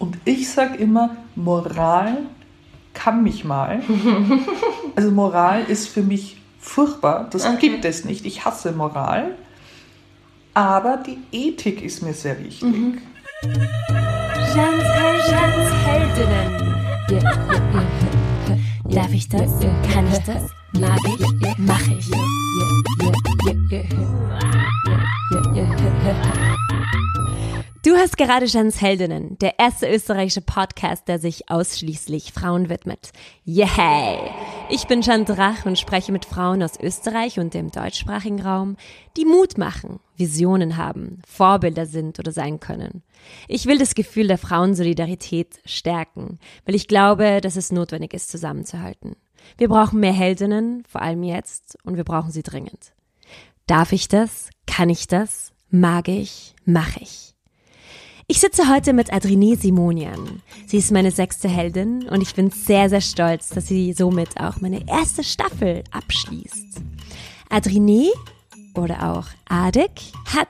Und ich sage immer, Moral kann mich mal. Also Moral ist für mich furchtbar. Das okay. gibt es nicht. Ich hasse Moral. Aber die Ethik ist mir sehr wichtig. Mhm. Jans, Jans Heldinnen. Darf ich das? Kann ich das? Mag ich? Mach ich? Du hast gerade Jans Heldinnen, der erste österreichische Podcast, der sich ausschließlich Frauen widmet. Yay! Ich bin Jan Drach und spreche mit Frauen aus Österreich und dem deutschsprachigen Raum, die Mut machen, Visionen haben, Vorbilder sind oder sein können. Ich will das Gefühl der Frauensolidarität stärken, weil ich glaube, dass es notwendig ist, zusammenzuhalten. Wir brauchen mehr Heldinnen, vor allem jetzt, und wir brauchen sie dringend. Darf ich das? Kann ich das? Mag ich? Mach ich? Ich sitze heute mit Adrine Simonian. Sie ist meine sechste Heldin und ich bin sehr, sehr stolz, dass sie somit auch meine erste Staffel abschließt. Adrine oder auch Adek, hat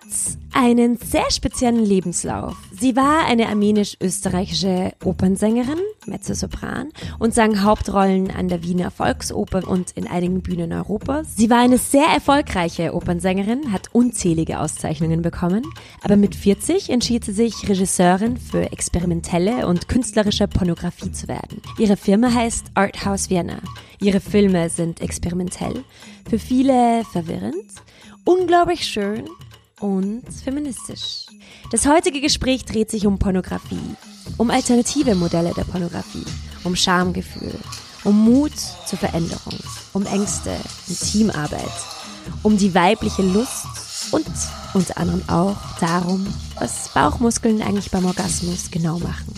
einen sehr speziellen Lebenslauf. Sie war eine armenisch-österreichische Opernsängerin, Mezzosopran, und sang Hauptrollen an der Wiener Volksoper und in einigen Bühnen Europas. Sie war eine sehr erfolgreiche Opernsängerin, hat unzählige Auszeichnungen bekommen, aber mit 40 entschied sie sich, Regisseurin für experimentelle und künstlerische Pornografie zu werden. Ihre Firma heißt Arthouse Vienna. Ihre Filme sind experimentell, für viele verwirrend unglaublich schön und feministisch. Das heutige Gespräch dreht sich um Pornografie, um alternative Modelle der Pornografie, um Schamgefühl, um Mut zur Veränderung, um Ängste, um Teamarbeit, um die weibliche Lust und unter anderem auch darum, was Bauchmuskeln eigentlich beim Orgasmus genau machen.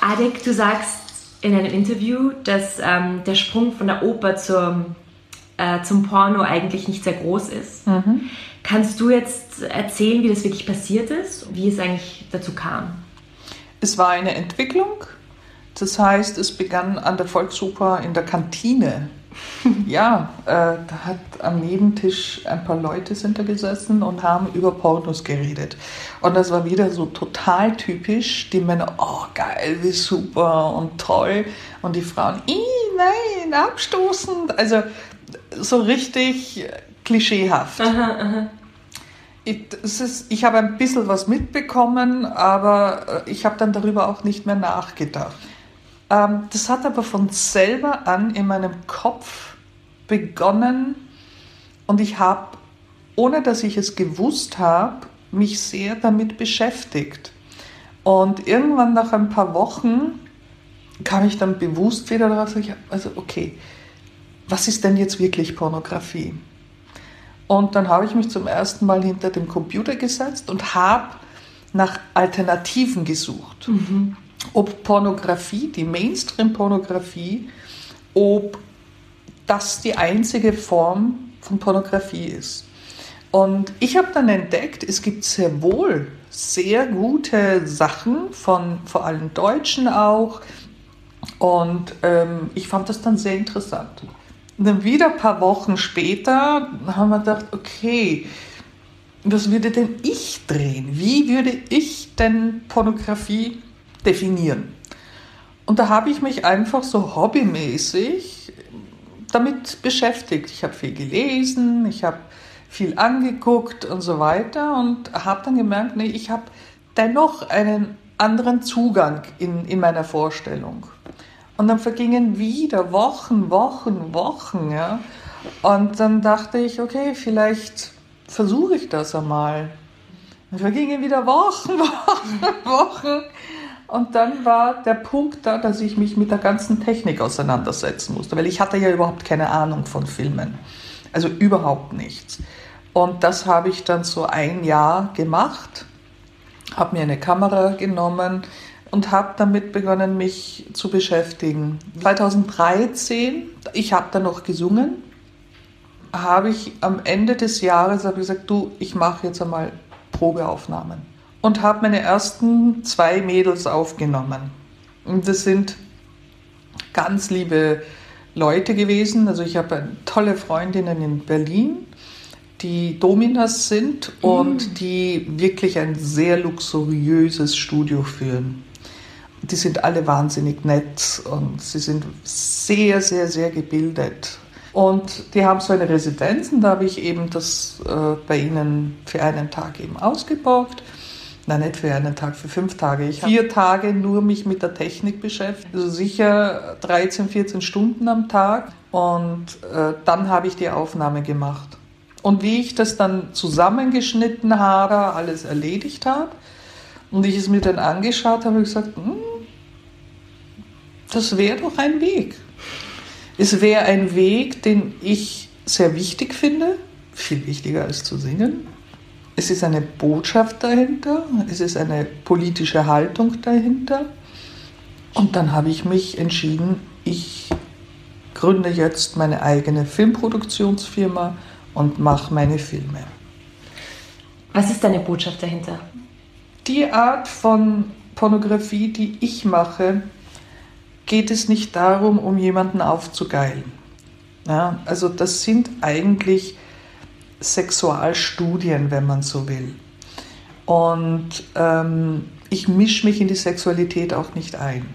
Adek, du sagst in einem Interview, dass ähm, der Sprung von der Oper zur äh, zum Porno eigentlich nicht sehr groß ist. Mhm. Kannst du jetzt erzählen, wie das wirklich passiert ist, wie es eigentlich dazu kam? Es war eine Entwicklung. Das heißt, es begann an der Volksoper in der Kantine. ja, äh, da hat am Nebentisch ein paar Leute sind da gesessen und haben über Pornos geredet. Und das war wieder so total typisch. Die Männer, oh geil, wie super und toll. Und die Frauen, nein, abstoßend. Also so richtig klischeehaft. Aha, aha. Ich, ist, ich habe ein bisschen was mitbekommen, aber äh, ich habe dann darüber auch nicht mehr nachgedacht. Ähm, das hat aber von selber an in meinem Kopf begonnen und ich habe, ohne dass ich es gewusst habe, mich sehr damit beschäftigt. Und irgendwann nach ein paar Wochen kam ich dann bewusst wieder darauf, also okay, was ist denn jetzt wirklich Pornografie? Und dann habe ich mich zum ersten Mal hinter dem Computer gesetzt und habe nach Alternativen gesucht. Mhm. Ob Pornografie, die Mainstream-Pornografie, ob das die einzige Form von Pornografie ist. Und ich habe dann entdeckt, es gibt sehr wohl sehr gute Sachen von vor allem Deutschen auch. Und ähm, ich fand das dann sehr interessant. Und dann wieder ein paar Wochen später haben wir gedacht, okay, was würde denn ich drehen? Wie würde ich denn Pornografie definieren? Und da habe ich mich einfach so hobbymäßig damit beschäftigt. Ich habe viel gelesen, ich habe viel angeguckt und so weiter und habe dann gemerkt, nee, ich habe dennoch einen anderen Zugang in, in meiner Vorstellung. Und dann vergingen wieder Wochen, Wochen, Wochen. Ja? Und dann dachte ich, okay, vielleicht versuche ich das einmal. Dann vergingen wieder Wochen, Wochen, Wochen. Und dann war der Punkt da, dass ich mich mit der ganzen Technik auseinandersetzen musste, weil ich hatte ja überhaupt keine Ahnung von Filmen. Also überhaupt nichts. Und das habe ich dann so ein Jahr gemacht, habe mir eine Kamera genommen, und habe damit begonnen, mich zu beschäftigen. 2013, ich habe da noch gesungen, habe ich am Ende des Jahres ich gesagt, du, ich mache jetzt einmal Probeaufnahmen und habe meine ersten zwei Mädels aufgenommen. Und das sind ganz liebe Leute gewesen. Also ich habe tolle Freundinnen in Berlin die Dominas sind und mhm. die wirklich ein sehr luxuriöses Studio führen. Die sind alle wahnsinnig nett und sie sind sehr, sehr, sehr gebildet. Und die haben so eine Residenz und da habe ich eben das äh, bei ihnen für einen Tag eben ausgeborgt. Nein, nicht für einen Tag, für fünf Tage. Ich habe vier Tage nur mich mit der Technik beschäftigt, also sicher 13, 14 Stunden am Tag. Und äh, dann habe ich die Aufnahme gemacht. Und wie ich das dann zusammengeschnitten habe, alles erledigt habe und ich es mir dann angeschaut habe, ich gesagt, hm, das wäre doch ein Weg. Es wäre ein Weg, den ich sehr wichtig finde, viel wichtiger als zu singen. Es ist eine Botschaft dahinter, es ist eine politische Haltung dahinter. Und dann habe ich mich entschieden, ich gründe jetzt meine eigene Filmproduktionsfirma und mache meine Filme. Was ist deine Botschaft dahinter? Die Art von Pornografie, die ich mache, geht es nicht darum, um jemanden aufzugeilen. Ja, also das sind eigentlich Sexualstudien, wenn man so will. Und ähm, ich mische mich in die Sexualität auch nicht ein.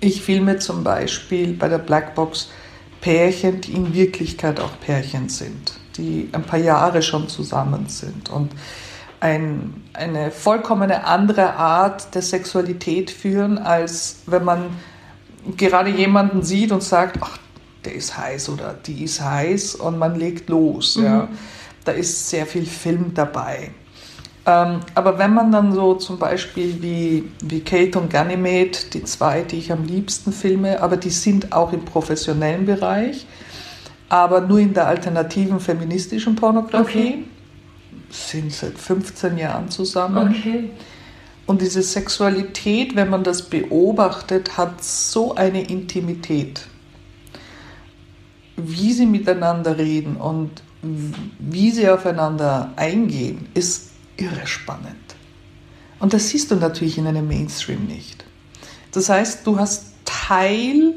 Ich filme zum Beispiel bei der Blackbox Pärchen, die in Wirklichkeit auch Pärchen sind, die ein paar Jahre schon zusammen sind und ein, eine vollkommene andere Art der Sexualität führen, als wenn man gerade jemanden sieht und sagt, ach, der ist heiß oder die ist heiß und man legt los. Mhm. Ja. Da ist sehr viel Film dabei. Ähm, aber wenn man dann so zum Beispiel wie, wie Kate und Ganymede, die zwei, die ich am liebsten filme, aber die sind auch im professionellen Bereich, aber nur in der alternativen feministischen Pornografie, okay. Sind seit 15 Jahren zusammen. Okay. Und diese Sexualität, wenn man das beobachtet, hat so eine Intimität. Wie sie miteinander reden und wie sie aufeinander eingehen, ist irre spannend. Und das siehst du natürlich in einem Mainstream nicht. Das heißt, du hast Teil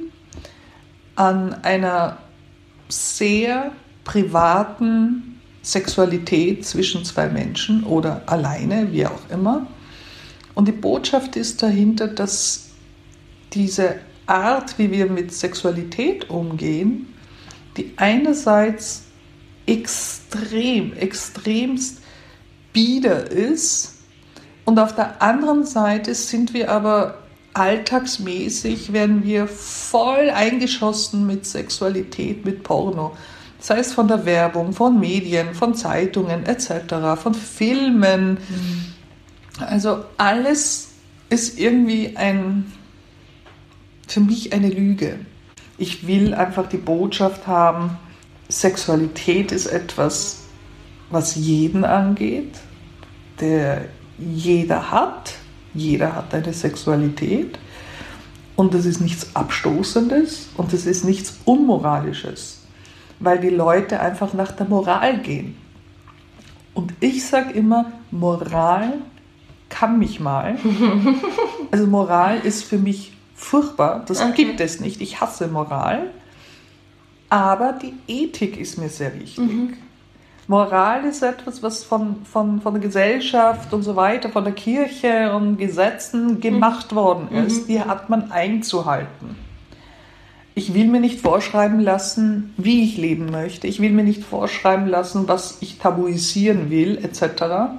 an einer sehr privaten Sexualität zwischen zwei Menschen oder alleine, wie auch immer. Und die Botschaft ist dahinter, dass diese Art, wie wir mit Sexualität umgehen, die einerseits extrem, extremst bieder ist und auf der anderen Seite sind wir aber alltagsmäßig, werden wir voll eingeschossen mit Sexualität, mit Porno. Sei es von der Werbung, von Medien, von Zeitungen etc., von Filmen. Mhm also alles ist irgendwie ein, für mich eine Lüge. Ich will einfach die Botschaft haben, Sexualität ist etwas, was jeden angeht, der jeder hat. Jeder hat eine Sexualität. Und das ist nichts Abstoßendes und das ist nichts Unmoralisches, weil die Leute einfach nach der Moral gehen. Und ich sage immer, Moral kann mich mal. Also Moral ist für mich furchtbar, das okay. gibt es nicht. Ich hasse Moral. Aber die Ethik ist mir sehr wichtig. Mhm. Moral ist etwas, was von, von, von der Gesellschaft und so weiter, von der Kirche und Gesetzen gemacht mhm. worden ist. Die hat man einzuhalten. Ich will mir nicht vorschreiben lassen, wie ich leben möchte. Ich will mir nicht vorschreiben lassen, was ich tabuisieren will, etc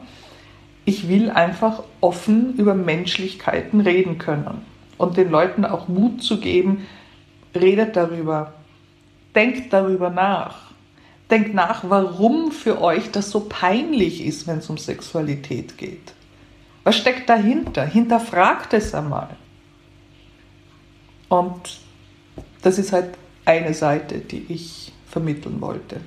ich will einfach offen über Menschlichkeiten reden können und den Leuten auch Mut zu geben, redet darüber, denkt darüber nach. Denkt nach, warum für euch das so peinlich ist, wenn es um Sexualität geht. Was steckt dahinter? Hinterfragt es einmal. Und das ist halt eine Seite, die ich vermitteln wollte.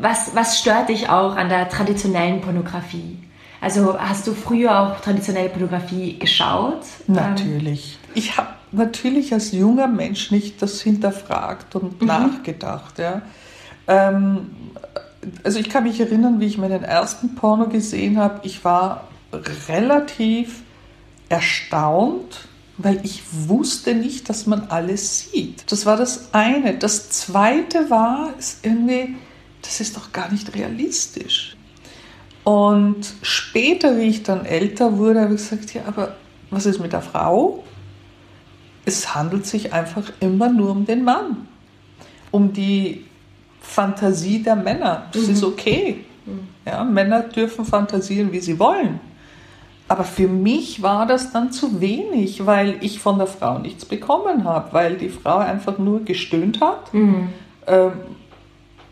Was, was stört dich auch an der traditionellen Pornografie? Also hast du früher auch traditionelle Pornografie geschaut? Natürlich. Ich habe natürlich als junger Mensch nicht das hinterfragt und mhm. nachgedacht. Ja. Ähm, also ich kann mich erinnern, wie ich meinen ersten Porno gesehen habe. Ich war relativ erstaunt, weil ich wusste nicht, dass man alles sieht. Das war das eine. Das zweite war, ist irgendwie das ist doch gar nicht realistisch. Und später, wie ich dann älter wurde, habe ich gesagt, ja, aber was ist mit der Frau? Es handelt sich einfach immer nur um den Mann, um die Fantasie der Männer. Das mhm. ist okay. Mhm. Ja, Männer dürfen fantasieren, wie sie wollen. Aber für mich war das dann zu wenig, weil ich von der Frau nichts bekommen habe, weil die Frau einfach nur gestöhnt hat. Mhm. Ähm,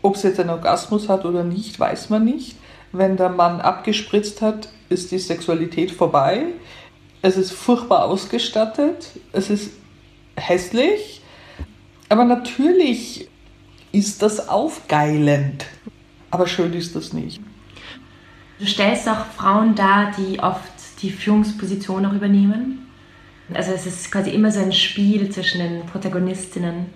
ob sie jetzt einen Orgasmus hat oder nicht, weiß man nicht. Wenn der Mann abgespritzt hat, ist die Sexualität vorbei. Es ist furchtbar ausgestattet, es ist hässlich, aber natürlich ist das aufgeilend. Aber schön ist das nicht. Du stellst auch Frauen dar, die oft die Führungsposition auch übernehmen. Also es ist quasi immer so ein Spiel zwischen den Protagonistinnen.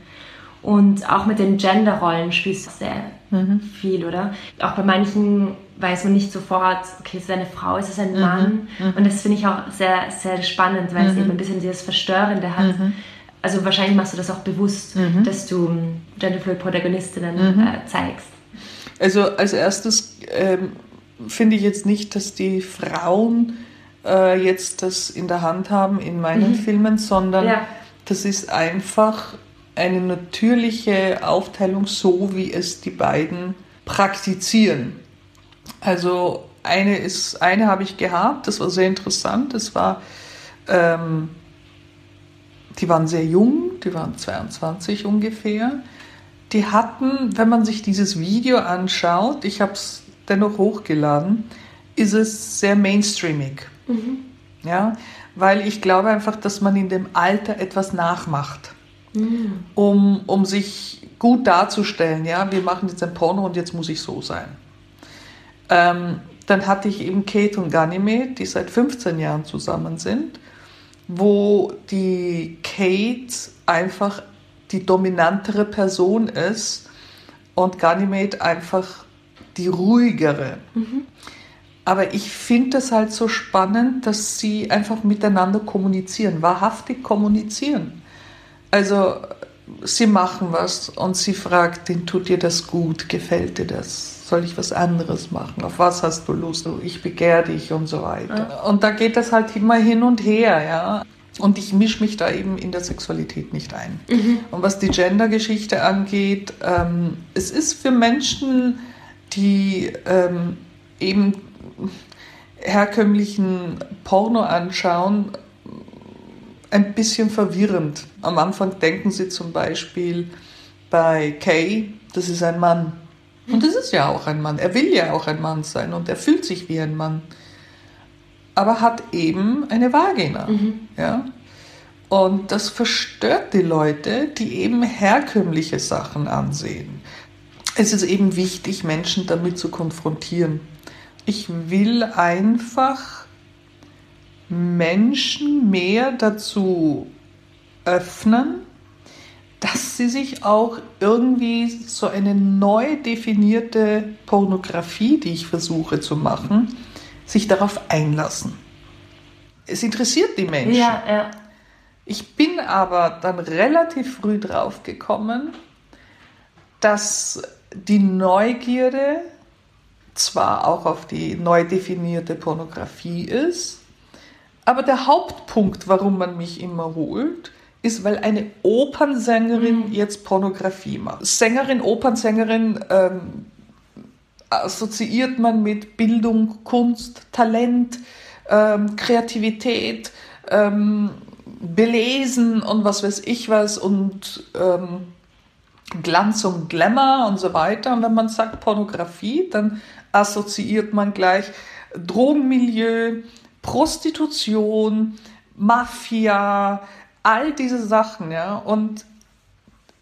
Und auch mit den Genderrollen spielst du sehr mhm. viel, oder? Auch bei manchen weiß man nicht sofort, okay, ist es eine Frau, ist es ein mhm. Mann? Mhm. Und das finde ich auch sehr, sehr spannend, weil es mhm. eben ein bisschen dieses Verstörende hat. Mhm. Also wahrscheinlich machst du das auch bewusst, mhm. dass du genderfluid Protagonistinnen äh, zeigst. Also als erstes ähm, finde ich jetzt nicht, dass die Frauen äh, jetzt das in der Hand haben in meinen mhm. Filmen, sondern ja. das ist einfach eine natürliche Aufteilung, so wie es die beiden praktizieren. Also eine ist, eine habe ich gehabt, das war sehr interessant. Das war, ähm, die waren sehr jung, die waren 22 ungefähr. Die hatten, wenn man sich dieses Video anschaut, ich habe es dennoch hochgeladen, ist es sehr mainstreamig. Mhm. Ja, weil ich glaube einfach, dass man in dem Alter etwas nachmacht, mhm. um, um sich gut darzustellen. Ja, wir machen jetzt ein Porno und jetzt muss ich so sein. Ähm, dann hatte ich eben Kate und Ganymede, die seit 15 Jahren zusammen sind, wo die Kate einfach die dominantere Person ist und Ganymede einfach die ruhigere. Mhm. Aber ich finde es halt so spannend, dass sie einfach miteinander kommunizieren, wahrhaftig kommunizieren. Also sie machen was und sie fragt den, tut dir das gut, gefällt dir das? Soll ich was anderes machen? Auf was hast du Lust? Ich begehre dich und so weiter. Und da geht das halt immer hin und her, ja. Und ich mische mich da eben in der Sexualität nicht ein. Mhm. Und was die Gender-Geschichte angeht, ähm, es ist für Menschen, die ähm, eben herkömmlichen Porno anschauen, ein bisschen verwirrend. Am Anfang denken sie zum Beispiel bei Kay, das ist ein Mann. Und das ist ja auch ein Mann. Er will ja auch ein Mann sein und er fühlt sich wie ein Mann. Aber hat eben eine Vagina. Mhm. Ja? Und das verstört die Leute, die eben herkömmliche Sachen ansehen. Es ist eben wichtig, Menschen damit zu konfrontieren. Ich will einfach Menschen mehr dazu öffnen, dass sie sich auch irgendwie so eine neu definierte Pornografie, die ich versuche zu machen, sich darauf einlassen. Es interessiert die Menschen. Ja, ja. Ich bin aber dann relativ früh drauf gekommen, dass die Neugierde zwar auch auf die neu definierte Pornografie ist, aber der Hauptpunkt, warum man mich immer holt, ist, weil eine Opernsängerin mhm. jetzt Pornografie macht. Sängerin, Opernsängerin ähm, assoziiert man mit Bildung, Kunst, Talent, ähm, Kreativität, ähm, Belesen und was weiß ich was und ähm, Glanz und Glamour und so weiter. Und wenn man sagt Pornografie, dann assoziiert man gleich Drogenmilieu, Prostitution, Mafia, all diese Sachen, ja. Und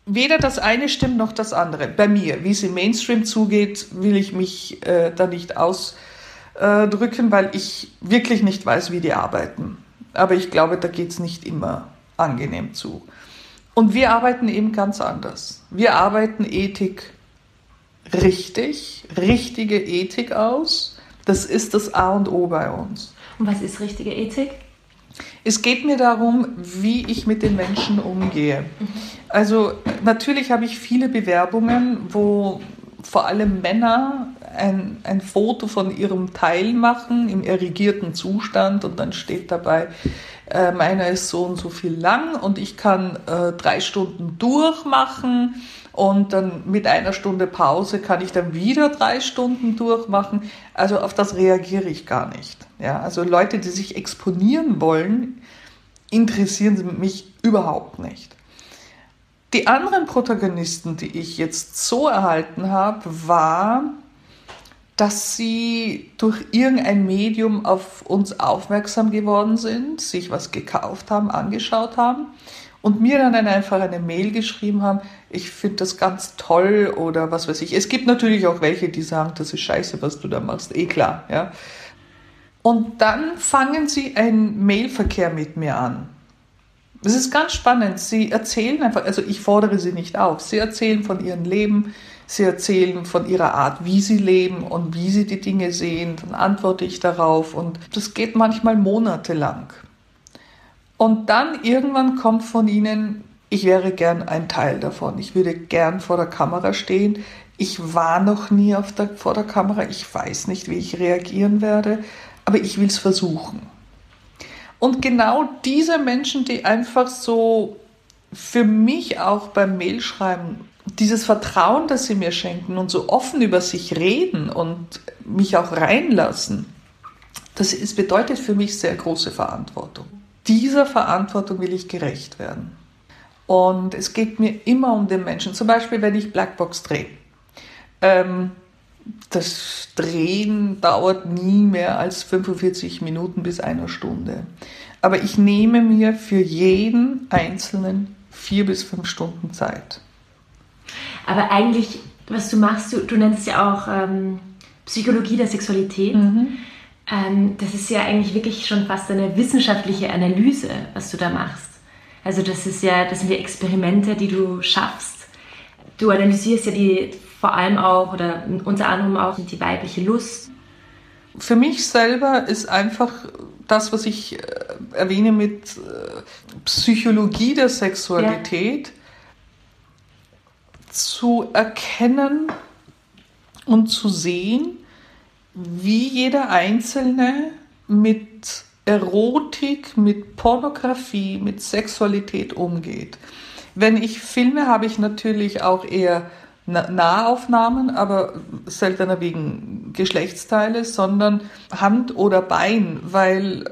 weder das eine stimmt noch das andere. Bei mir, wie es im Mainstream zugeht, will ich mich äh, da nicht ausdrücken, weil ich wirklich nicht weiß, wie die arbeiten. Aber ich glaube, da geht es nicht immer angenehm zu. Und wir arbeiten eben ganz anders. Wir arbeiten Ethik richtig, richtige Ethik aus. Das ist das A und O bei uns. Und was ist richtige Ethik? Es geht mir darum, wie ich mit den Menschen umgehe. Also natürlich habe ich viele Bewerbungen, wo vor allem Männer ein, ein Foto von ihrem Teil machen im erregierten Zustand und dann steht dabei, äh, meiner ist so und so viel lang und ich kann äh, drei Stunden durchmachen und dann mit einer Stunde Pause kann ich dann wieder drei Stunden durchmachen. Also auf das reagiere ich gar nicht. Ja, also Leute, die sich exponieren wollen, interessieren mich überhaupt nicht. Die anderen Protagonisten, die ich jetzt so erhalten habe, war, dass sie durch irgendein Medium auf uns aufmerksam geworden sind, sich was gekauft haben, angeschaut haben und mir dann einfach eine Mail geschrieben haben, ich finde das ganz toll oder was weiß ich. Es gibt natürlich auch welche, die sagen, das ist scheiße, was du da machst, eh klar, ja. Und dann fangen sie einen Mailverkehr mit mir an. Das ist ganz spannend. Sie erzählen einfach, also ich fordere sie nicht auf. Sie erzählen von ihrem Leben, sie erzählen von ihrer Art, wie sie leben und wie sie die Dinge sehen. Dann antworte ich darauf und das geht manchmal monatelang. Und dann irgendwann kommt von ihnen, ich wäre gern ein Teil davon. Ich würde gern vor der Kamera stehen. Ich war noch nie der, vor der Kamera. Ich weiß nicht, wie ich reagieren werde, aber ich will es versuchen. Und genau diese Menschen, die einfach so für mich auch beim Mailschreiben dieses Vertrauen, das sie mir schenken und so offen über sich reden und mich auch reinlassen, das ist, bedeutet für mich sehr große Verantwortung. Dieser Verantwortung will ich gerecht werden. Und es geht mir immer um den Menschen. Zum Beispiel, wenn ich Blackbox drehe. Ähm, das Drehen dauert nie mehr als 45 Minuten bis eine Stunde. Aber ich nehme mir für jeden Einzelnen vier bis fünf Stunden Zeit. Aber eigentlich, was du machst, du, du nennst ja auch ähm, Psychologie der Sexualität. Mhm. Ähm, das ist ja eigentlich wirklich schon fast eine wissenschaftliche Analyse, was du da machst. Also das ist ja, das sind die Experimente, die du schaffst. Du analysierst ja die vor allem auch oder unter anderem auch die weibliche Lust. Für mich selber ist einfach das, was ich äh, erwähne mit äh, Psychologie der Sexualität, ja. zu erkennen und zu sehen, wie jeder Einzelne mit Erotik, mit Pornografie, mit Sexualität umgeht. Wenn ich filme, habe ich natürlich auch eher Nahaufnahmen, aber seltener wegen Geschlechtsteile, sondern Hand oder Bein, weil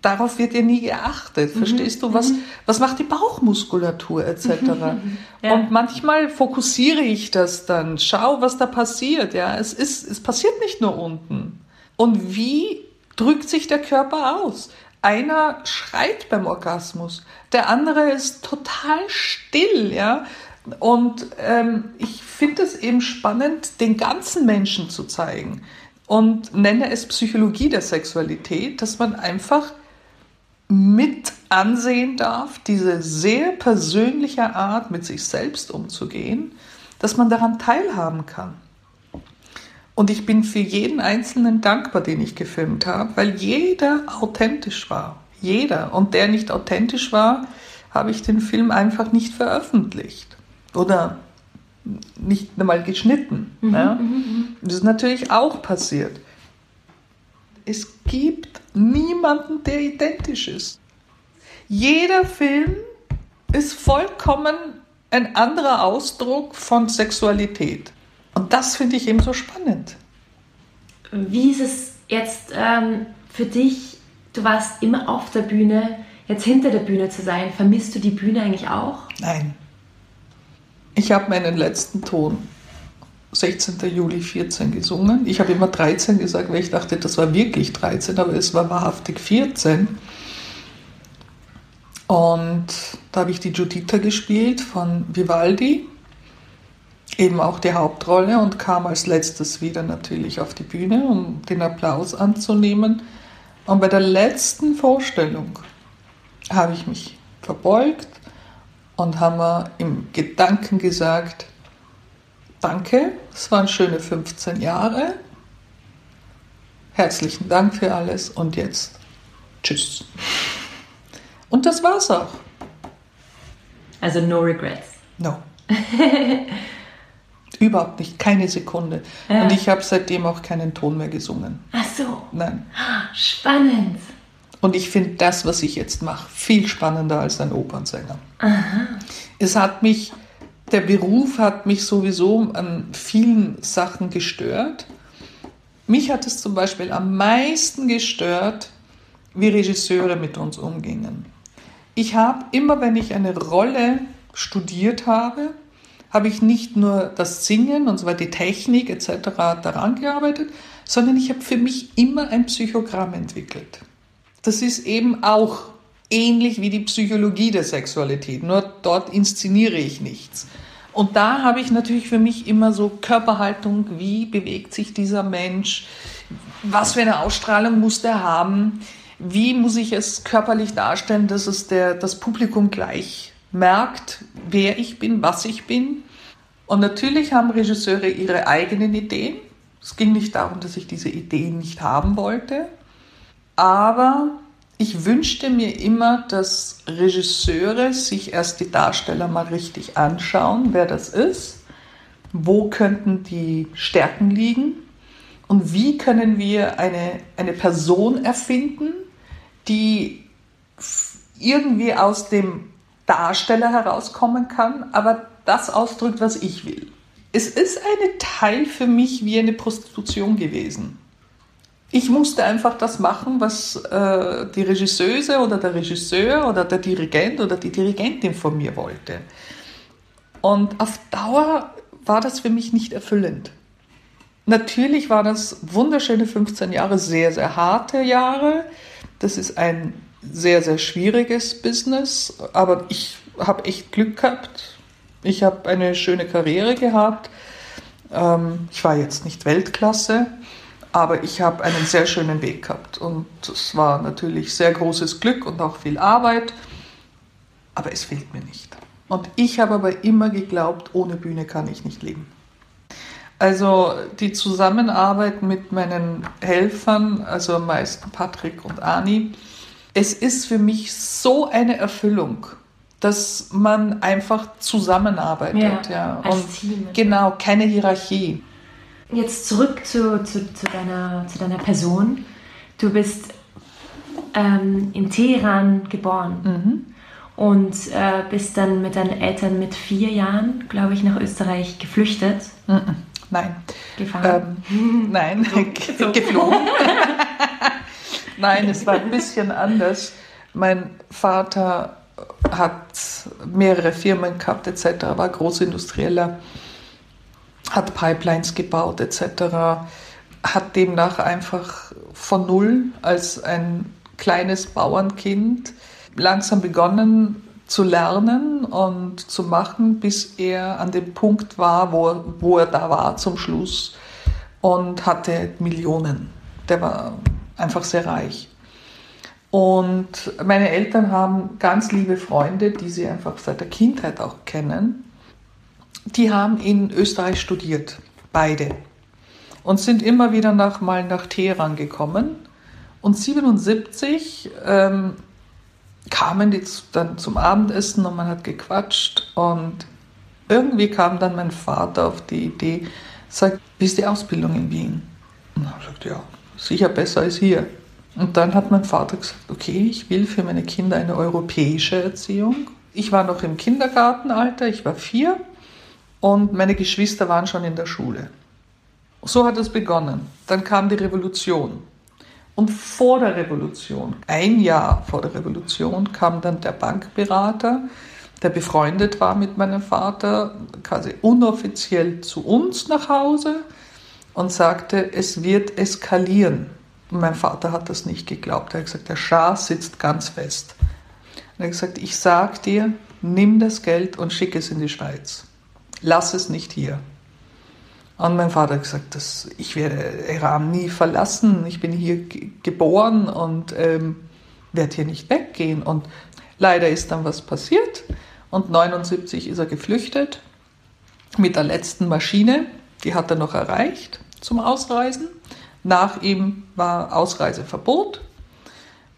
darauf wird ja nie geachtet. Mhm. Verstehst du, was, mhm. was macht die Bauchmuskulatur etc. ja. Und manchmal fokussiere ich das dann, schau, was da passiert. Ja, es ist, es passiert nicht nur unten. Und wie drückt sich der Körper aus? Einer schreit beim Orgasmus, der andere ist total still, ja. Und ähm, ich finde es eben spannend, den ganzen Menschen zu zeigen und nenne es Psychologie der Sexualität, dass man einfach mit ansehen darf, diese sehr persönliche Art, mit sich selbst umzugehen, dass man daran teilhaben kann. Und ich bin für jeden Einzelnen dankbar, den ich gefilmt habe, weil jeder authentisch war. Jeder. Und der nicht authentisch war, habe ich den Film einfach nicht veröffentlicht oder nicht einmal geschnitten. Mhm, ja? Mhm, mhm. Das ist natürlich auch passiert. Es gibt niemanden, der identisch ist. Jeder Film ist vollkommen ein anderer Ausdruck von Sexualität. Das finde ich eben so spannend. Wie ist es jetzt ähm, für dich? Du warst immer auf der Bühne, jetzt hinter der Bühne zu sein. Vermisst du die Bühne eigentlich auch? Nein. Ich habe meinen letzten Ton 16. Juli 14 gesungen. Ich habe immer 13 gesagt, weil ich dachte, das war wirklich 13, aber es war wahrhaftig 14. Und da habe ich die Giuditta gespielt von Vivaldi, eben auch die Hauptrolle und kam als letztes wieder natürlich auf die Bühne, um den Applaus anzunehmen. Und bei der letzten Vorstellung habe ich mich verbeugt und haben wir im Gedanken gesagt, danke, es waren schöne 15 Jahre. Herzlichen Dank für alles und jetzt tschüss. Und das war's auch. Also no regrets. No. Überhaupt nicht, keine Sekunde. Ja. Und ich habe seitdem auch keinen Ton mehr gesungen. Ach so. Nein. Spannend. Und ich finde das, was ich jetzt mache, viel spannender als ein Opernsänger. Es hat mich, der Beruf hat mich sowieso an vielen Sachen gestört. Mich hat es zum Beispiel am meisten gestört, wie Regisseure mit uns umgingen. Ich habe immer, wenn ich eine Rolle studiert habe, habe ich nicht nur das Singen und weiter, die Technik etc. daran gearbeitet, sondern ich habe für mich immer ein Psychogramm entwickelt. Das ist eben auch ähnlich wie die Psychologie der Sexualität, nur dort inszeniere ich nichts. Und da habe ich natürlich für mich immer so Körperhaltung, wie bewegt sich dieser Mensch, was für eine Ausstrahlung muss der haben, wie muss ich es körperlich darstellen, dass es der, das Publikum gleich merkt, wer ich bin, was ich bin. Und natürlich haben Regisseure ihre eigenen Ideen. Es ging nicht darum, dass ich diese Ideen nicht haben wollte, aber ich wünschte mir immer, dass Regisseure sich erst die Darsteller mal richtig anschauen, wer das ist, wo könnten die Stärken liegen und wie können wir eine, eine Person erfinden, die irgendwie aus dem Darsteller herauskommen kann, aber das ausdrückt, was ich will. Es ist ein Teil für mich wie eine Prostitution gewesen. Ich musste einfach das machen, was äh, die Regisseuse oder der Regisseur oder der Dirigent oder die Dirigentin von mir wollte. Und auf Dauer war das für mich nicht erfüllend. Natürlich waren das wunderschöne 15 Jahre, sehr, sehr harte Jahre. Das ist ein sehr, sehr schwieriges Business, aber ich habe echt Glück gehabt. Ich habe eine schöne Karriere gehabt. Ähm, ich war jetzt nicht Weltklasse, aber ich habe einen sehr schönen Weg gehabt. Und es war natürlich sehr großes Glück und auch viel Arbeit, aber es fehlt mir nicht. Und ich habe aber immer geglaubt, ohne Bühne kann ich nicht leben. Also die Zusammenarbeit mit meinen Helfern, also am meisten Patrick und Ani, es ist für mich so eine Erfüllung, dass man einfach zusammenarbeitet. Ja, Ja, als Team. genau, keine Hierarchie. Jetzt zurück zu, zu, zu, deiner, zu deiner Person. Du bist ähm, in Teheran geboren und äh, bist dann mit deinen Eltern mit vier Jahren, glaube ich, nach Österreich geflüchtet. Nein. Gefahren. Ähm, nein, So. geflogen. Nein, es war ein bisschen anders. Mein Vater hat mehrere Firmen gehabt etc., war Großindustrieller, hat Pipelines gebaut etc., hat demnach einfach von null als ein kleines Bauernkind langsam begonnen zu lernen und zu machen, bis er an dem Punkt war, wo, wo er da war zum Schluss und hatte Millionen. Der war einfach sehr reich. Und meine Eltern haben ganz liebe Freunde, die sie einfach seit der Kindheit auch kennen. Die haben in Österreich studiert, beide. Und sind immer wieder nach, mal nach Teheran gekommen. Und 77 ähm, kamen die dann zum Abendessen und man hat gequatscht. Und irgendwie kam dann mein Vater auf die Idee, sagt, wie ist die Ausbildung in Wien? Und ich gesagt, ja, sicher besser als hier. Und dann hat mein Vater gesagt, okay, ich will für meine Kinder eine europäische Erziehung. Ich war noch im Kindergartenalter, ich war vier und meine Geschwister waren schon in der Schule. So hat es begonnen. Dann kam die Revolution. Und vor der Revolution, ein Jahr vor der Revolution, kam dann der Bankberater, der befreundet war mit meinem Vater, quasi unoffiziell zu uns nach Hause und sagte, es wird eskalieren. Und mein Vater hat das nicht geglaubt. Er hat gesagt, der Schah sitzt ganz fest. Und er hat gesagt, ich sag dir, nimm das Geld und schick es in die Schweiz. Lass es nicht hier. Und mein Vater hat gesagt, dass ich werde Iran nie verlassen. Ich bin hier ge- geboren und ähm, werde hier nicht weggehen. Und leider ist dann was passiert. Und 79 ist er geflüchtet mit der letzten Maschine. Die hat er noch erreicht zum Ausreisen. Nach ihm war Ausreiseverbot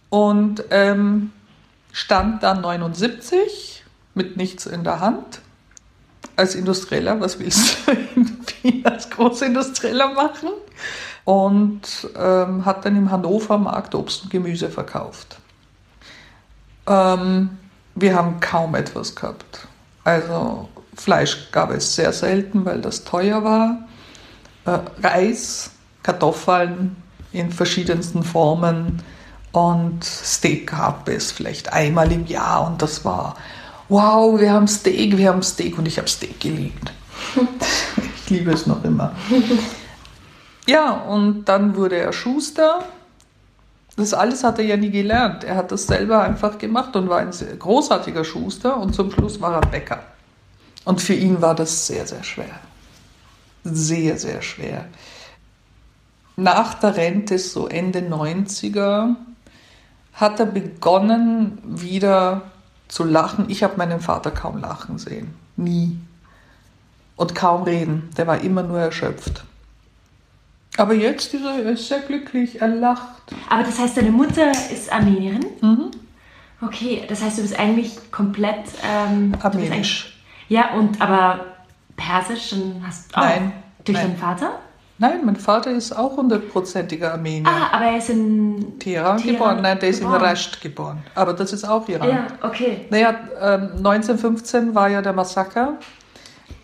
und ähm, stand dann 79 mit nichts in der Hand als Industrieller, was willst du in als Großindustrieller machen? Und ähm, hat dann im Hannover Markt Obst und Gemüse verkauft. Ähm, wir haben kaum etwas gehabt. Also Fleisch gab es sehr selten, weil das teuer war. Äh, Reis, Kartoffeln in verschiedensten Formen und Steak gab es vielleicht einmal im Jahr und das war, wow, wir haben Steak, wir haben Steak und ich habe Steak geliebt. ich liebe es noch immer. Ja, und dann wurde er Schuster. Das alles hat er ja nie gelernt. Er hat das selber einfach gemacht und war ein großartiger Schuster und zum Schluss war er Bäcker. Und für ihn war das sehr, sehr schwer. Sehr, sehr schwer. Nach der Rente, so Ende 90er, hat er begonnen, wieder zu lachen. Ich habe meinen Vater kaum lachen sehen. Nie. Und kaum reden. Der war immer nur erschöpft. Aber jetzt ist er, sehr glücklich, er lacht. Aber das heißt, deine Mutter ist Armenierin? Mhm. Okay, das heißt, du bist eigentlich komplett ähm, Armenisch. eigentlich- Ja, und aber Persisch dann hast du Nein, durch nein. deinen Vater? Nein, mein Vater ist auch hundertprozentiger Armenier. Ah, aber er ist in Teheran Teheran geboren. Nein, der ist geboren. in Rasht geboren. Aber das ist auch Iran. Ja, okay. Naja, ähm, 1915 war ja der Massaker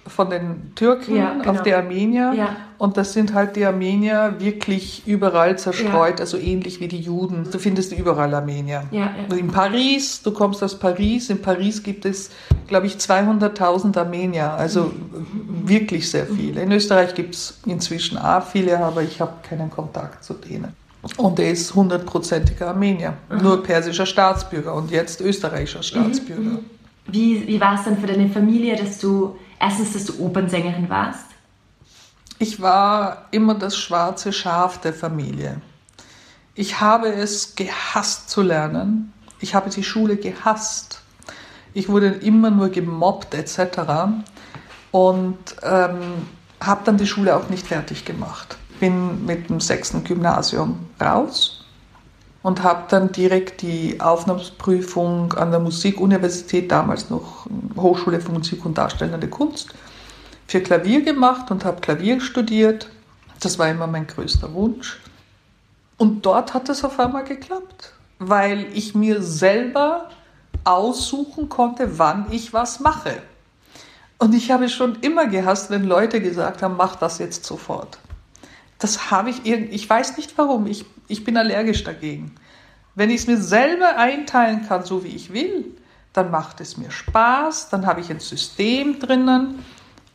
von den Türken Ja, genau. auf die Armenier. Ja. Und das sind halt die Armenier wirklich überall zerstreut, also ähnlich wie die Juden. Du findest überall Armenier. Ja, ja. In Paris, du kommst aus Paris, in Paris gibt es, glaube ich, 200.000 Armenier, also Mhm. wirklich sehr viele. In Österreich gibt es inzwischen auch viele, aber ich habe keinen Kontakt zu denen. Und er ist hundertprozentiger Armenier, nur persischer Staatsbürger und jetzt österreichischer Staatsbürger. Wie, wie war es dann für deine Familie, dass du erstens, dass du Opernsängerin warst? Ich war immer das schwarze Schaf der Familie. Ich habe es gehasst zu lernen. Ich habe die Schule gehasst. Ich wurde immer nur gemobbt etc. Und ähm, habe dann die Schule auch nicht fertig gemacht. Bin mit dem sechsten Gymnasium raus und habe dann direkt die Aufnahmeprüfung an der Musikuniversität, damals noch Hochschule für Musik und Darstellende Kunst, für Klavier gemacht und habe Klavier studiert. Das war immer mein größter Wunsch. Und dort hat es auf einmal geklappt, weil ich mir selber aussuchen konnte, wann ich was mache. Und ich habe schon immer gehasst, wenn Leute gesagt haben, mach das jetzt sofort. Das habe ich irgendwie, ich weiß nicht warum, ich, ich bin allergisch dagegen. Wenn ich es mir selber einteilen kann, so wie ich will, dann macht es mir Spaß, dann habe ich ein System drinnen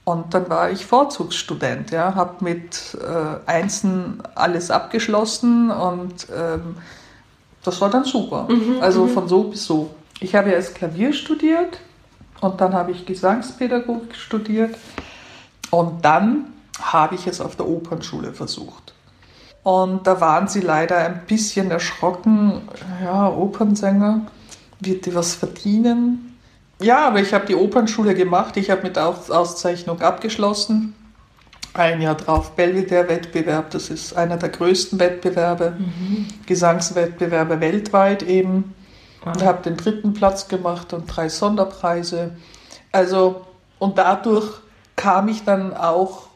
und dann war ich Vorzugsstudent, ja, habe mit äh, Einsen alles abgeschlossen und ähm, das war dann super. also von so bis so. Ich habe erst Klavier studiert und dann habe ich Gesangspädagogik studiert und dann habe ich es auf der Opernschule versucht. Und da waren sie leider ein bisschen erschrocken. Ja, Opernsänger, wird die was verdienen? Ja, aber ich habe die Opernschule gemacht. Ich habe mit Aus Auszeichnung abgeschlossen. Ein Jahr drauf Belvedere-Wettbewerb. Das ist einer der größten Wettbewerbe, Gesangswettbewerbe weltweit eben. Und habe den dritten Platz gemacht und drei Sonderpreise. Also, und dadurch kam ich dann auch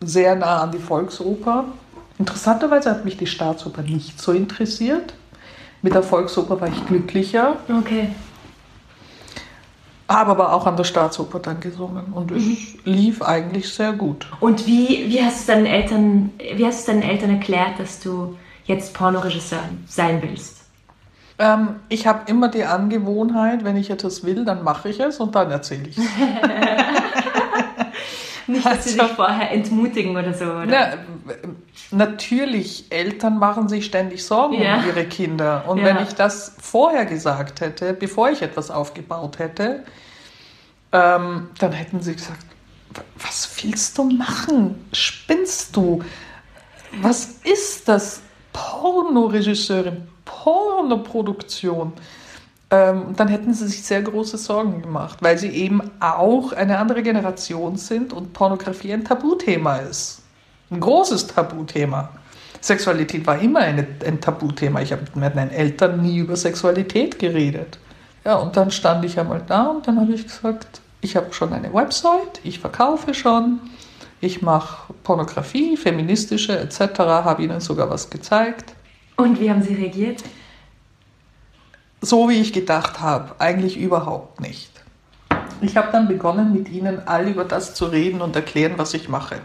sehr nah an die Volksoper. Interessanterweise hat mich die Staatsoper nicht so interessiert. Mit der Volksoper war ich glücklicher, Okay. habe aber auch an der Staatsoper dann gesungen und es lief eigentlich sehr gut. Und wie, wie hast du deinen Eltern, wie hast du deinen Eltern erklärt, dass du jetzt Pornoregisseur sein willst? Ähm, ich habe immer die Angewohnheit, wenn ich etwas will, dann mache ich es und dann erzähle ich es. Nicht, dass sie Also- dich vorher entmutigen oder so, oder? Na, natürlich, Eltern machen sich ständig Sorgen Ja. um ihre Kinder. Und Ja. wenn ich das vorher gesagt hätte, bevor ich etwas aufgebaut hätte, ähm, dann hätten sie gesagt, "W- was willst du machen? Spinnst du? Was ist das? Pornoregisseurin, Pornoproduktion. Ähm, und dann hätten sie sich sehr große Sorgen gemacht, weil sie eben auch eine andere Generation sind und Pornografie ein Tabuthema ist. Ein großes Tabuthema. Sexualität war immer eine, ein Tabuthema. Ich habe mit meinen Eltern nie über Sexualität geredet. Ja, und dann stand ich einmal da und dann habe ich gesagt, Ich habe schon eine Website, ich verkaufe schon, ich mache Pornografie, feministische etc., habe ihnen sogar was gezeigt. Und wie haben sie reagiert? So wie ich gedacht habe, eigentlich überhaupt nicht. Ich habe dann begonnen, mit ihnen all über das zu reden und erklären, was ich mache.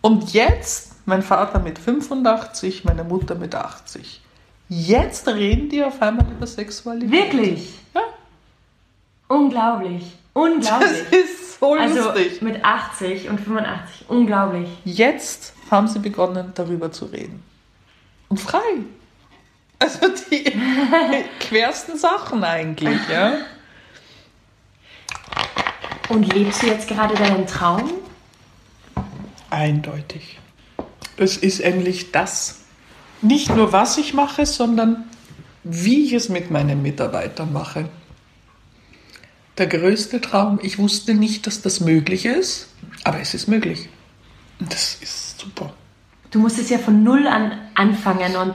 Und jetzt, mein Vater mit 85, meine Mutter mit 80. Jetzt reden die auf einmal über Sexualität. Wirklich? Ja. Unglaublich. Unglaublich. Das ist so also lustig. mit 80 und 85. Unglaublich. Jetzt haben sie begonnen, darüber zu reden. Und frei. Also die quersten Sachen eigentlich, ja. Und lebst du jetzt gerade deinen Traum? Eindeutig. Es ist eigentlich das. Nicht nur, was ich mache, sondern wie ich es mit meinen Mitarbeitern mache. Der größte Traum, ich wusste nicht, dass das möglich ist, aber es ist möglich. Und das ist super. Du musstest ja von Null an anfangen und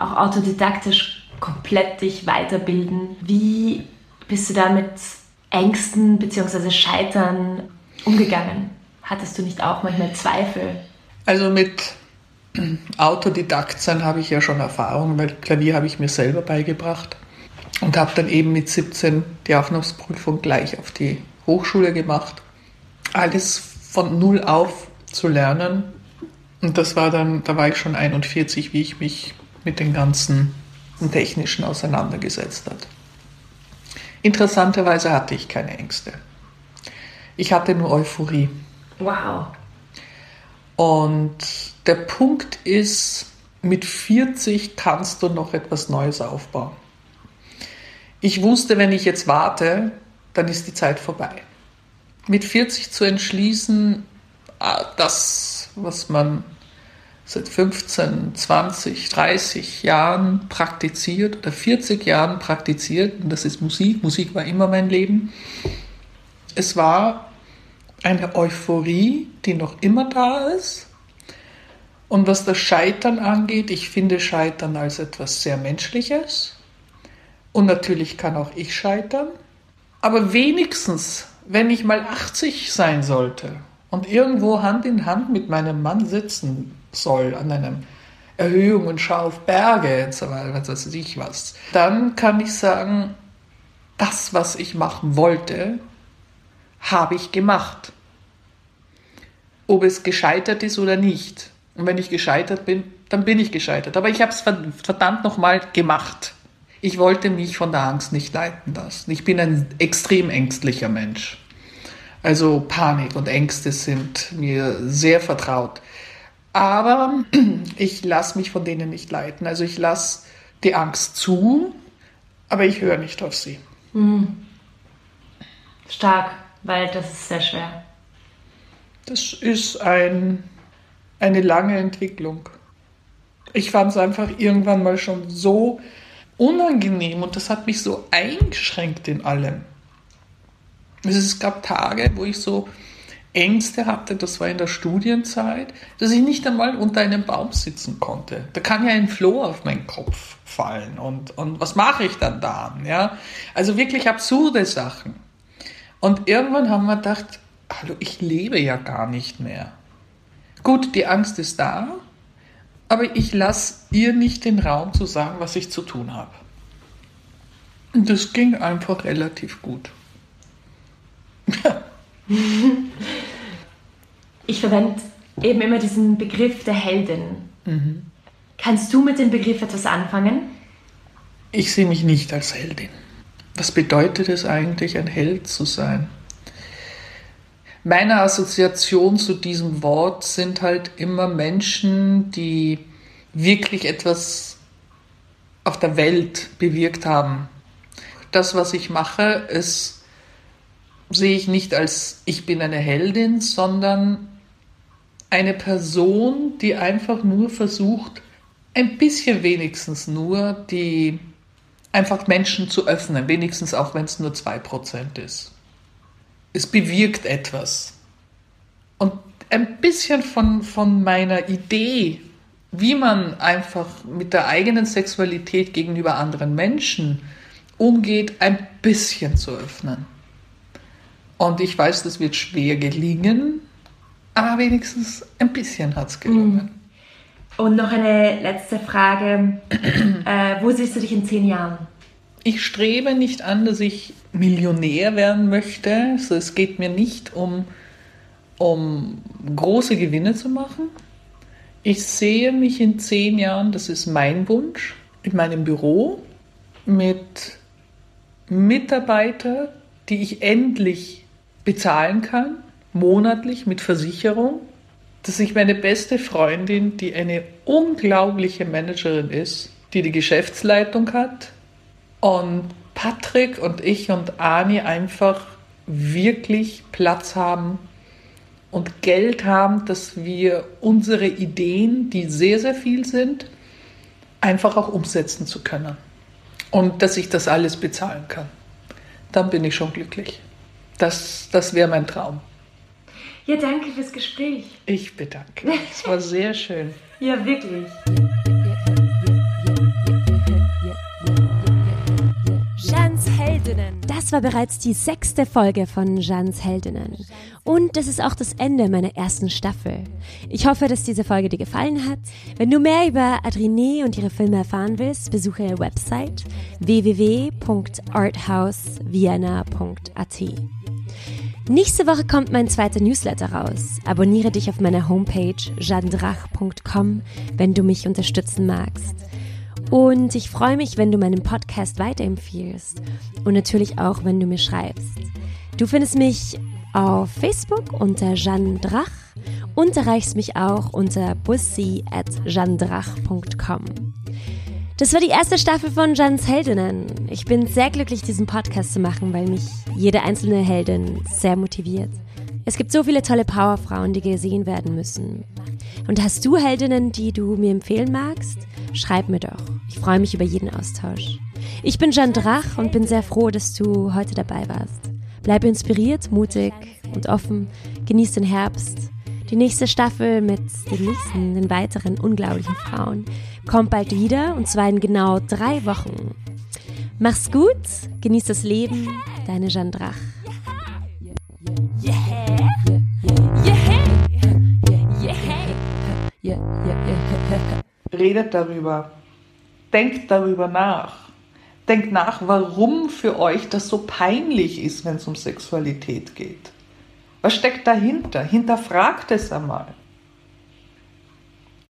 auch autodidaktisch komplett dich weiterbilden. Wie bist du da mit Ängsten bzw. Scheitern umgegangen? Hattest du nicht auch manchmal Zweifel? Also mit Autodidakt sein habe ich ja schon Erfahrung, weil Klavier habe ich mir selber beigebracht und habe dann eben mit 17 die Aufnahmeprüfung gleich auf die Hochschule gemacht. Alles von null auf zu lernen. Und das war dann, da war ich schon 41, wie ich mich mit den ganzen Technischen auseinandergesetzt hat. Interessanterweise hatte ich keine Ängste. Ich hatte nur Euphorie. Wow. Und der Punkt ist, mit 40 kannst du noch etwas Neues aufbauen. Ich wusste, wenn ich jetzt warte, dann ist die Zeit vorbei. Mit 40 zu entschließen, ah, das, was man seit 15, 20, 30 Jahren praktiziert oder 40 Jahren praktiziert, und das ist Musik, Musik war immer mein Leben, es war eine Euphorie, die noch immer da ist. Und was das Scheitern angeht, ich finde Scheitern als etwas sehr Menschliches. Und natürlich kann auch ich scheitern. Aber wenigstens, wenn ich mal 80 sein sollte und irgendwo Hand in Hand mit meinem Mann sitzen soll an einem Erhöhung und schaue auf Berge was weiß ich was, dann kann ich sagen, das, was ich machen wollte, habe ich gemacht. Ob es gescheitert ist oder nicht. Und wenn ich gescheitert bin, dann bin ich gescheitert. Aber ich habe es verdammt nochmal gemacht. Ich wollte mich von der Angst nicht leiten lassen. Ich bin ein extrem ängstlicher Mensch. Also Panik und Ängste sind mir sehr vertraut. Aber ich lasse mich von denen nicht leiten. Also ich lasse die Angst zu, aber ich höre nicht auf sie. Mhm. Stark, weil das ist sehr schwer. Das ist ein, eine lange Entwicklung. Ich fand es einfach irgendwann mal schon so unangenehm und das hat mich so eingeschränkt in allem. Es gab Tage, wo ich so Ängste hatte, das war in der Studienzeit, dass ich nicht einmal unter einem Baum sitzen konnte. Da kann ja ein Floh auf meinen Kopf fallen und, und was mache ich dann da? Ja? Also wirklich absurde Sachen. Und irgendwann haben wir gedacht, hallo, ich lebe ja gar nicht mehr. Gut, die Angst ist da, aber ich lasse ihr nicht den Raum zu sagen, was ich zu tun habe. Und das ging einfach relativ gut. ich verwende eben immer diesen Begriff der Heldin. Mhm. Kannst du mit dem Begriff etwas anfangen? Ich sehe mich nicht als Heldin. Was bedeutet es eigentlich, ein Held zu sein? Meine Assoziation zu diesem Wort sind halt immer Menschen, die wirklich etwas auf der Welt bewirkt haben. Das, was ich mache, ist, sehe ich nicht als ich bin eine Heldin, sondern eine Person, die einfach nur versucht, ein bisschen wenigstens nur die einfach Menschen zu öffnen, wenigstens auch wenn es nur 2% ist. Es bewirkt etwas. Und ein bisschen von, von meiner Idee, wie man einfach mit der eigenen Sexualität gegenüber anderen Menschen umgeht, ein bisschen zu öffnen. Und ich weiß, das wird schwer gelingen, aber wenigstens ein bisschen hat es gelungen. Und noch eine letzte Frage. äh, wo siehst du dich in zehn Jahren? Ich strebe nicht an, dass ich Millionär werden möchte. Also es geht mir nicht um, um große Gewinne zu machen. Ich sehe mich in zehn Jahren, das ist mein Wunsch, in meinem Büro mit Mitarbeitern, die ich endlich bezahlen kann, monatlich mit Versicherung, dass ich meine beste Freundin, die eine unglaubliche Managerin ist, die die Geschäftsleitung hat, und Patrick und ich und Ani einfach wirklich Platz haben und Geld haben, dass wir unsere Ideen, die sehr, sehr viel sind, einfach auch umsetzen zu können. Und dass ich das alles bezahlen kann. Dann bin ich schon glücklich. Das, das wäre mein Traum. Ja, danke fürs Gespräch. Ich bedanke mich. Es war sehr schön. ja, wirklich. Heldinnen. Das war bereits die sechste Folge von Jeans Heldinnen. Und das ist auch das Ende meiner ersten Staffel. Ich hoffe, dass diese Folge dir gefallen hat. Wenn du mehr über Adrine und ihre Filme erfahren willst, besuche ihre Website www.arthousevienna.at. Nächste Woche kommt mein zweiter Newsletter raus. Abonniere dich auf meiner Homepage jandrach.com, wenn du mich unterstützen magst. Und ich freue mich, wenn du meinen Podcast weiterempfiehlst und natürlich auch, wenn du mir schreibst. Du findest mich auf Facebook unter Jeanne Drach und erreichst mich auch unter bussi at jeandrach.com. Das war die erste Staffel von Jeans Heldinnen. Ich bin sehr glücklich, diesen Podcast zu machen, weil mich jede einzelne Heldin sehr motiviert. Es gibt so viele tolle Powerfrauen, die gesehen werden müssen. Und hast du Heldinnen, die du mir empfehlen magst? Schreib mir doch. Ich freue mich über jeden Austausch. Ich bin Jeanne Drach und bin sehr froh, dass du heute dabei warst. Bleibe inspiriert, mutig und offen. Genieß den Herbst. Die nächste Staffel mit den nächsten, den weiteren unglaublichen Frauen kommt bald wieder und zwar in genau drei Wochen. Mach's gut, genieß das Leben, deine Jeanne Drach. Redet darüber. Denkt darüber nach. Denkt nach, warum für euch das so peinlich ist, wenn es um Sexualität geht. Was steckt dahinter? Hinterfragt es einmal.